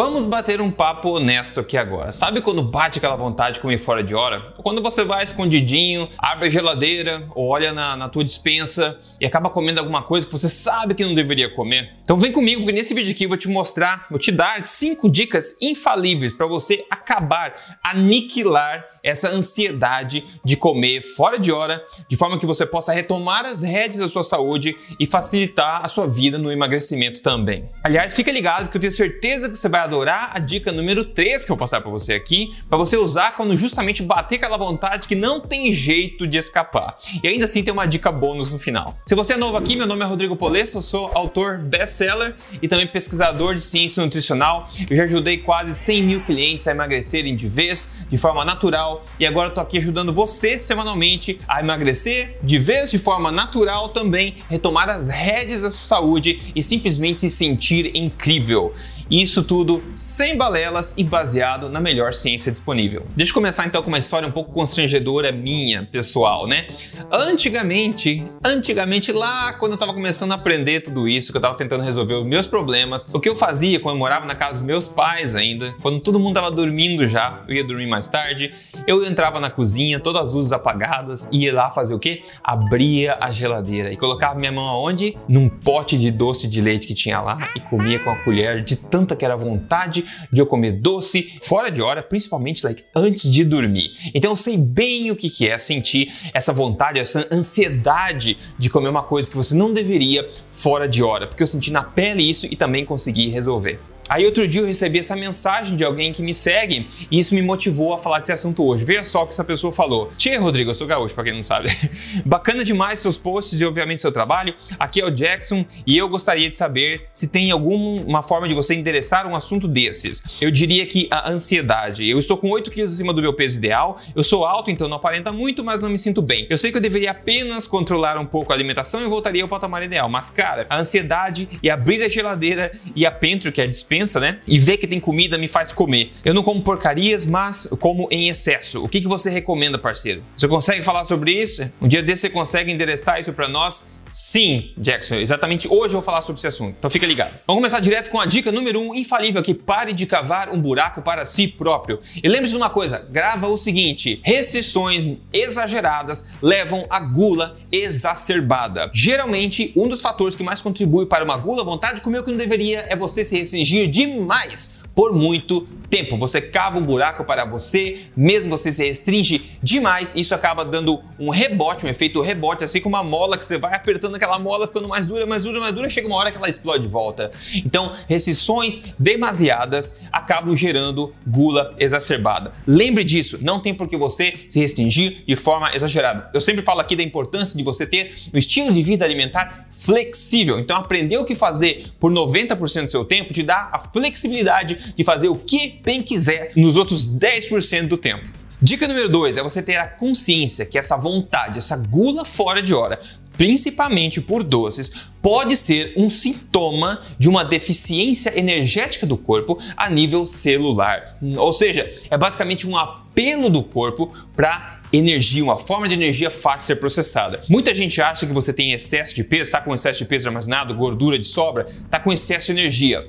Vamos bater um papo honesto aqui agora. Sabe quando bate aquela vontade de comer fora de hora? Quando você vai escondidinho, abre a geladeira ou olha na, na tua dispensa e acaba comendo alguma coisa que você sabe que não deveria comer? Então vem comigo que nesse vídeo aqui eu vou te mostrar, vou te dar cinco dicas infalíveis para você acabar, aniquilar essa ansiedade de comer fora de hora, de forma que você possa retomar as rédeas da sua saúde e facilitar a sua vida no emagrecimento também. Aliás, fica ligado porque eu tenho certeza que você vai adorar a dica número 3 que eu vou passar para você aqui, para você usar quando justamente bater aquela vontade que não tem jeito de escapar. E ainda assim tem uma dica bônus no final. Se você é novo aqui, meu nome é Rodrigo Polesso, eu sou autor best-seller e também pesquisador de ciência nutricional. Eu já ajudei quase 100 mil clientes a emagrecerem de vez, de forma natural, e agora estou aqui ajudando você semanalmente a emagrecer de vez, de forma natural também, retomar as rédeas da sua saúde e simplesmente se sentir incrível. Isso tudo sem balelas e baseado na melhor ciência disponível. Deixa eu começar então com uma história um pouco constrangedora minha, pessoal, né? Antigamente, antigamente lá quando eu estava começando a aprender tudo isso, que eu estava tentando resolver os meus problemas, o que eu fazia quando eu morava na casa dos meus pais ainda, quando todo mundo estava dormindo já, eu ia dormir mais tarde, eu entrava na cozinha, todas as luzes apagadas, ia lá fazer o quê? Abria a geladeira e colocava minha mão aonde? Num pote de doce de leite que tinha lá e comia com a colher de tanto tanta que era vontade de eu comer doce fora de hora, principalmente like, antes de dormir. Então eu sei bem o que, que é sentir essa vontade, essa ansiedade de comer uma coisa que você não deveria fora de hora, porque eu senti na pele isso e também consegui resolver. Aí outro dia eu recebi essa mensagem de alguém que me segue e isso me motivou a falar desse assunto hoje. Veja só o que essa pessoa falou. Tia Rodrigo, eu sou gaúcho, pra quem não sabe. Bacana demais seus posts e obviamente seu trabalho. Aqui é o Jackson e eu gostaria de saber se tem alguma forma de você endereçar um assunto desses. Eu diria que a ansiedade. Eu estou com 8 quilos acima do meu peso ideal, eu sou alto, então não aparenta muito, mas não me sinto bem. Eu sei que eu deveria apenas controlar um pouco a alimentação e voltaria ao patamar ideal. Mas, cara, a ansiedade e abrir a geladeira e a pentro, que é a dispensa, dispensa, né? E ver que tem comida me faz comer. Eu não como porcarias, mas como em excesso. O que, que você recomenda, parceiro? Você consegue falar sobre isso? Um dia desse você consegue endereçar isso para nós? Sim, Jackson, exatamente hoje eu vou falar sobre esse assunto, então fica ligado. Vamos começar direto com a dica número 1, um, infalível, que pare de cavar um buraco para si próprio. E lembre-se de uma coisa, grava o seguinte, restrições exageradas levam a gula exacerbada. Geralmente, um dos fatores que mais contribui para uma gula, vontade de comer o que não deveria, é você se restringir demais por muito tempo. Você cava um buraco para você, mesmo você se restringe demais, isso acaba dando um rebote, um efeito rebote, assim como uma mola que você vai apertando aquela mola, ficando mais dura, mais dura, mais dura, chega uma hora que ela explode de volta. Então, restrições demasiadas acabam gerando gula exacerbada. Lembre disso, não tem por que você se restringir de forma exagerada. Eu sempre falo aqui da importância de você ter um estilo de vida alimentar flexível. Então, aprender o que fazer por 90% do seu tempo te dá a flexibilidade de fazer o que bem quiser nos outros 10% do tempo. Dica número 2 é você ter a consciência que essa vontade, essa gula fora de hora, principalmente por doces, pode ser um sintoma de uma deficiência energética do corpo a nível celular. Ou seja, é basicamente um apelo do corpo para energia, uma forma de energia fácil de ser processada. Muita gente acha que você tem excesso de peso, está com excesso de peso armazenado, gordura de sobra, está com excesso de energia.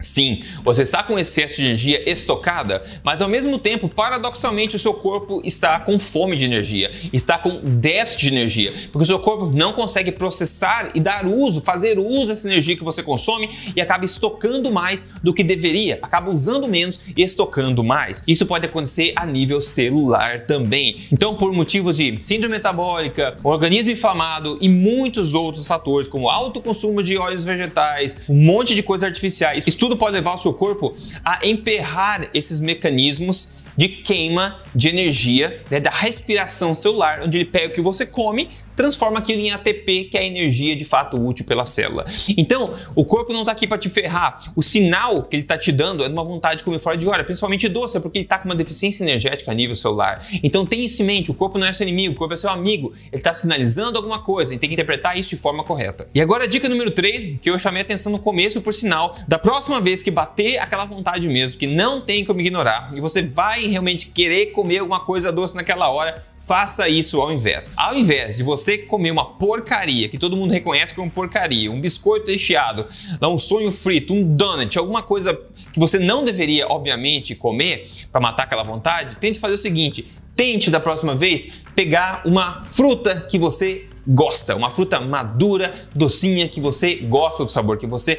Sim, você está com excesso de energia estocada, mas ao mesmo tempo, paradoxalmente, o seu corpo está com fome de energia, está com déficit de energia, porque o seu corpo não consegue processar e dar uso, fazer uso dessa energia que você consome e acaba estocando mais do que deveria, acaba usando menos e estocando mais. Isso pode acontecer a nível celular também. Então, por motivos de síndrome metabólica, organismo inflamado e muitos outros fatores, como alto consumo de óleos vegetais, um monte de coisas artificiais, isso tudo pode levar o seu corpo a emperrar esses mecanismos de queima de energia, né, da respiração celular, onde ele pega o que você come, transforma aquilo em ATP, que é a energia de fato útil pela célula. Então, o corpo não está aqui para te ferrar. O sinal que ele está te dando é de uma vontade de comer fora de hora, principalmente doce, é porque ele está com uma deficiência energética a nível celular. Então, tenha isso em mente: o corpo não é seu inimigo, o corpo é seu amigo. Ele está sinalizando alguma coisa, e tem que interpretar isso de forma correta. E agora, a dica número 3, que eu chamei atenção no começo, por sinal, da próxima vez que bater aquela vontade mesmo, que não tem como ignorar, e você vai realmente querer comer alguma coisa doce naquela hora, faça isso ao invés. Ao invés de você comer uma porcaria que todo mundo reconhece como porcaria, um biscoito recheado, um sonho frito, um donut, alguma coisa que você não deveria, obviamente, comer para matar aquela vontade, tente fazer o seguinte: tente da próxima vez pegar uma fruta que você gosta, uma fruta madura, docinha, que você gosta do sabor, que você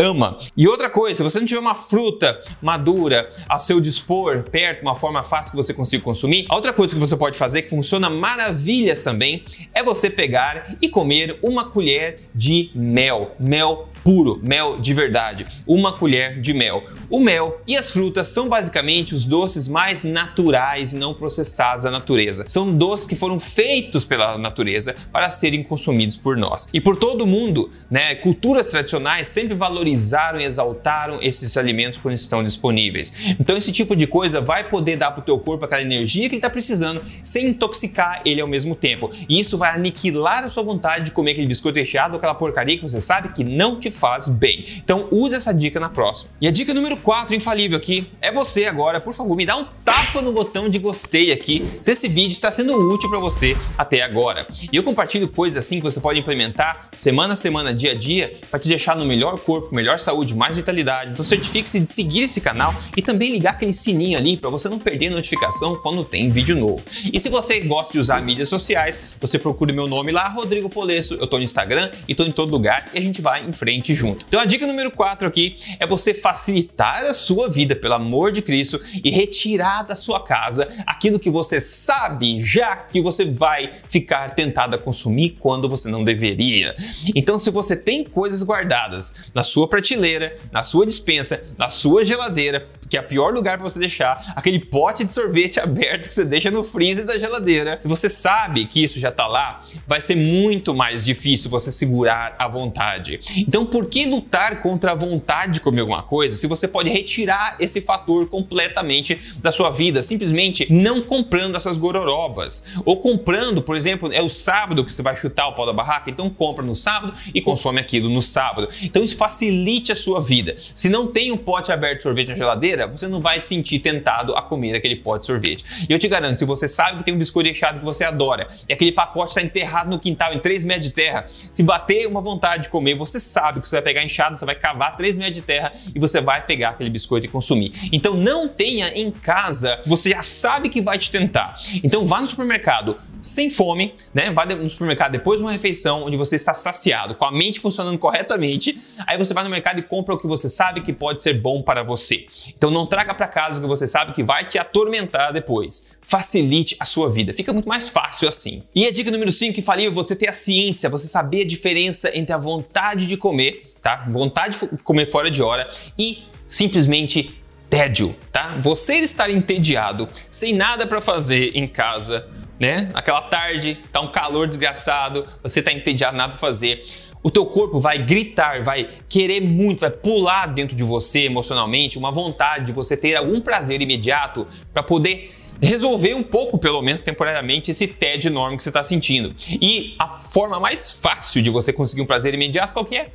ama. E outra coisa, se você não tiver uma fruta madura a seu dispor, perto, uma forma fácil que você consiga consumir, a outra coisa que você pode fazer, que funciona maravilhas também, é você pegar e comer uma colher de mel. Mel puro, mel de verdade, uma colher de mel. O mel e as frutas são basicamente os doces mais naturais e não processados da natureza. São doces que foram feitos pela natureza para serem consumidos por nós. E por todo mundo, né, culturas tradicionais sempre valorizaram e exaltaram esses alimentos quando estão disponíveis. Então esse tipo de coisa vai poder dar para o teu corpo aquela energia que ele está precisando sem intoxicar ele ao mesmo tempo. E isso vai aniquilar a sua vontade de comer aquele biscoito recheado ou aquela porcaria que você sabe que não te faz bem. Então use essa dica na próxima. E a dica número 4, infalível aqui, é você agora, por favor, me dá um tapa no botão de gostei aqui se esse vídeo está sendo útil para você até agora. E eu compartilho coisas assim que você pode implementar semana a semana, dia a dia, para te deixar no melhor corpo, melhor saúde, mais vitalidade. Então certifique-se de seguir esse canal e também ligar aquele sininho ali para você não perder notificação quando tem vídeo novo. E se você gosta de usar mídias sociais, você procura meu nome lá, Rodrigo Polesso. Eu estou no Instagram e estou em todo lugar e a gente vai em frente junto. Então a dica número 4 aqui é você facilitar a sua vida, pelo amor de Cristo, e retirar da sua casa aquilo que você sabe já que você vai ficar tentado a consumir quando você não deveria. Então, se você tem coisas guardadas na sua prateleira, na sua dispensa, na sua geladeira, que é o pior lugar para você deixar, aquele pote de sorvete aberto que você deixa no freezer da geladeira, se você sabe que isso já está lá, vai ser muito mais difícil você segurar a vontade. Então, por que lutar contra a vontade de comer alguma coisa se você pode retirar esse fator completamente da sua vida, simplesmente não comprando essas gororobas ou comprando, por exemplo, é o sábado que você vai chutar o pau da barraca, então compra no sábado e consome aquilo no sábado. Então isso facilite a sua vida. Se não tem um pote aberto de sorvete na geladeira, você não vai se sentir tentado a comer aquele pote de sorvete. E eu te garanto, se você sabe que tem um biscoito recheado que você adora e aquele pacote está enterrado no quintal em 3 metros de terra, se bater uma vontade de comer, você sabe que você vai pegar enxada, você vai cavar 3 metros de terra e você vai pegar aquele biscoito e consumir. Então não tenha em casa, você já sabe que vai te tentar. Então vá no supermercado, sem fome, né? Vai no supermercado depois de uma refeição onde você está saciado, com a mente funcionando corretamente. Aí você vai no mercado e compra o que você sabe que pode ser bom para você. Então não traga para casa o que você sabe que vai te atormentar depois. Facilite a sua vida. Fica muito mais fácil assim. E a dica número 5 que falei é você ter a ciência, você saber a diferença entre a vontade de comer, tá? Vontade de comer fora de hora e simplesmente tédio, tá? Você estar entediado, sem nada para fazer em casa né? Aquela tarde, tá um calor desgraçado, você tá entediado, nada para fazer. O teu corpo vai gritar, vai querer muito, vai pular dentro de você emocionalmente, uma vontade de você ter algum prazer imediato para poder resolver um pouco, pelo menos temporariamente, esse tédio enorme que você está sentindo. E a forma mais fácil de você conseguir um prazer imediato qual que é?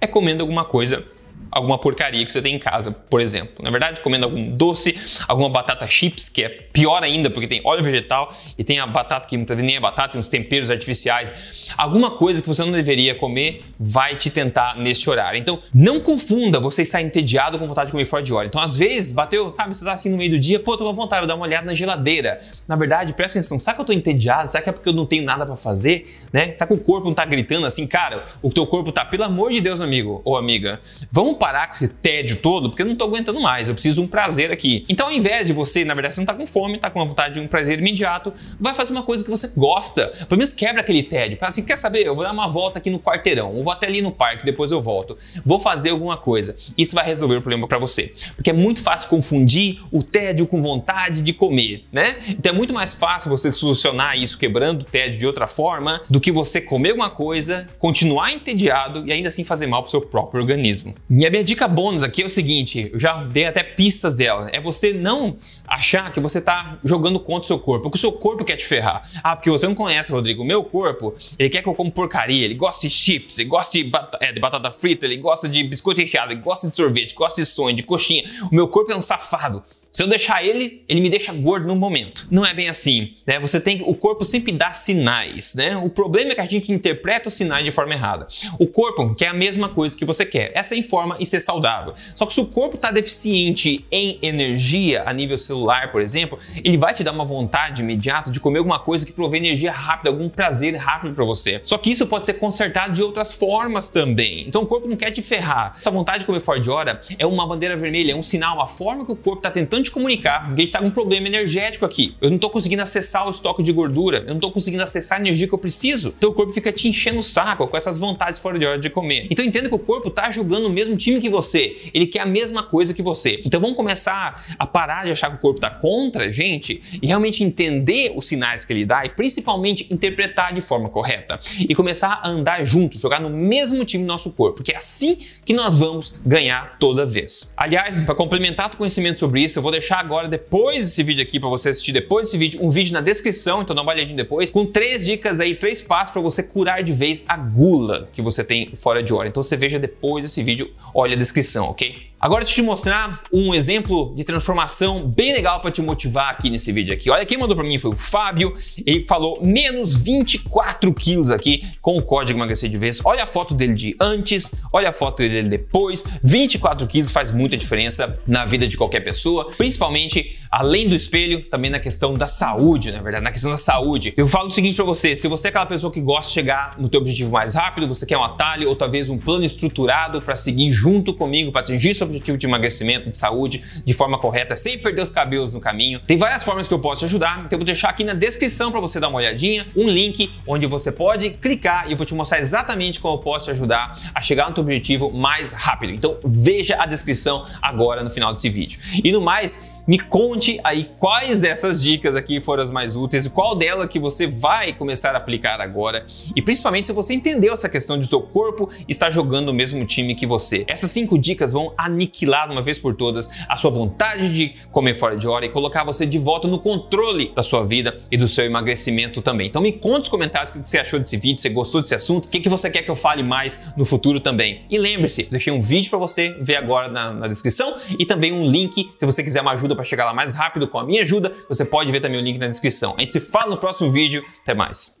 É comendo alguma coisa alguma porcaria que você tem em casa, por exemplo. Na verdade, comendo algum doce, alguma batata chips, que é pior ainda, porque tem óleo vegetal e tem a batata que muitas vezes nem é batata, tem uns temperos artificiais. Alguma coisa que você não deveria comer vai te tentar nesse horário. Então, não confunda você estar entediado com vontade de comer fora de hora. Então, às vezes, bateu, sabe, você tá assim no meio do dia, pô, tô com vontade, vou dar uma olhada na geladeira. Na verdade, presta atenção, será que eu tô entediado? Será que é porque eu não tenho nada para fazer? Né? Será que o corpo não tá gritando assim, cara, o teu corpo tá, pelo amor de Deus, amigo ou amiga, vamos parar com esse tédio todo, porque eu não tô aguentando mais, eu preciso de um prazer aqui. Então, ao invés de você, na verdade, você não tá com fome, tá com uma vontade de um prazer imediato, vai fazer uma coisa que você gosta. Pelo menos quebra aquele tédio. Fala assim, quer saber? Eu vou dar uma volta aqui no quarteirão, eu vou até ali no parque, depois eu volto. Vou fazer alguma coisa. Isso vai resolver o problema para você. Porque é muito fácil confundir o tédio com vontade de comer, né? Então é muito mais fácil você solucionar isso quebrando o tédio de outra forma do que você comer uma coisa, continuar entediado e ainda assim fazer mal pro seu próprio organismo. Minha, minha dica bônus aqui é o seguinte, eu já dei até pistas dela, é você não achar que você está jogando contra o seu corpo, porque o seu corpo quer te ferrar. Ah, porque você não conhece, Rodrigo, o meu corpo, ele quer que eu como porcaria, ele gosta de chips, ele gosta de, bat é, de batata frita, ele gosta de biscoito recheado, ele gosta de sorvete, gosta de sonho, de coxinha. O meu corpo é um safado. Se eu deixar ele, ele me deixa gordo no momento. Não é bem assim, né? Você tem o corpo sempre dá sinais, né? O problema é que a gente interpreta os sinais de forma errada. O corpo quer a mesma coisa que você quer, essa em forma e ser saudável. Só que se o corpo está deficiente em energia a nível celular, por exemplo, ele vai te dar uma vontade imediata de comer alguma coisa que provê energia rápida, algum prazer rápido para você. Só que isso pode ser consertado de outras formas também. Então o corpo não quer te ferrar. Essa vontade de comer fora de hora é uma bandeira vermelha, é um sinal, a forma que o corpo está tentando te comunicar, porque a gente está com um problema energético aqui. Eu não estou conseguindo acessar o estoque de gordura, eu não estou conseguindo acessar a energia que eu preciso. O corpo fica te enchendo o saco com essas vontades fora de hora de comer. Então entenda que o corpo está jogando o mesmo time que você, ele quer a mesma coisa que você. Então vamos começar a parar de achar que o corpo está contra a gente e realmente entender os sinais que ele dá e principalmente interpretar de forma correta e começar a andar junto, jogar no mesmo time do nosso corpo, porque é assim que nós vamos ganhar toda vez. Aliás, para complementar o conhecimento sobre isso, eu vou deixar agora depois desse vídeo aqui para você assistir depois desse vídeo, um vídeo na descrição, então dá uma olhadinha depois, com três dicas aí, três passos para você curar de vez a gula que você tem fora de hora. Então você veja depois desse vídeo, olha a descrição, ok? Agora deixa eu te mostrar um exemplo de transformação bem legal para te motivar aqui nesse vídeo aqui. Olha, quem mandou para mim foi o Fábio, ele falou menos 24 quilos aqui com o código emagrecer de vez. Olha a foto dele de antes, olha a foto dele depois. 24 quilos faz muita diferença na vida de qualquer pessoa, principalmente além do espelho, também na questão da saúde, na verdade, na questão da saúde. Eu falo o seguinte para você, se você é aquela pessoa que gosta de chegar no teu objetivo mais rápido, você quer um atalho ou talvez um plano estruturado para seguir junto comigo para atingir seu objetivo de emagrecimento, de saúde, de forma correta, sem perder os cabelos no caminho. Tem várias formas que eu posso te ajudar, então eu vou deixar aqui na descrição para você dar uma olhadinha, um link onde você pode clicar e eu vou te mostrar exatamente como eu posso te ajudar a chegar no teu objetivo mais rápido. Então veja a descrição agora no final desse vídeo. E no mais, me conte aí quais dessas dicas aqui foram as mais úteis e qual dela que você vai começar a aplicar agora e principalmente se você entendeu essa questão de seu corpo estar jogando o mesmo time que você. Essas cinco dicas vão aniquilar uma vez por todas a sua vontade de comer fora de hora e colocar você de volta no controle da sua vida e do seu emagrecimento também. Então me conte nos comentários o que você achou desse vídeo, se gostou desse assunto, o que você quer que eu fale mais no futuro também. E lembre-se, deixei um vídeo para você ver agora na, na descrição e também um link se você quiser uma ajuda para chegar lá mais rápido com a minha ajuda, você pode ver também o link na descrição. A gente se fala no próximo vídeo. Até mais.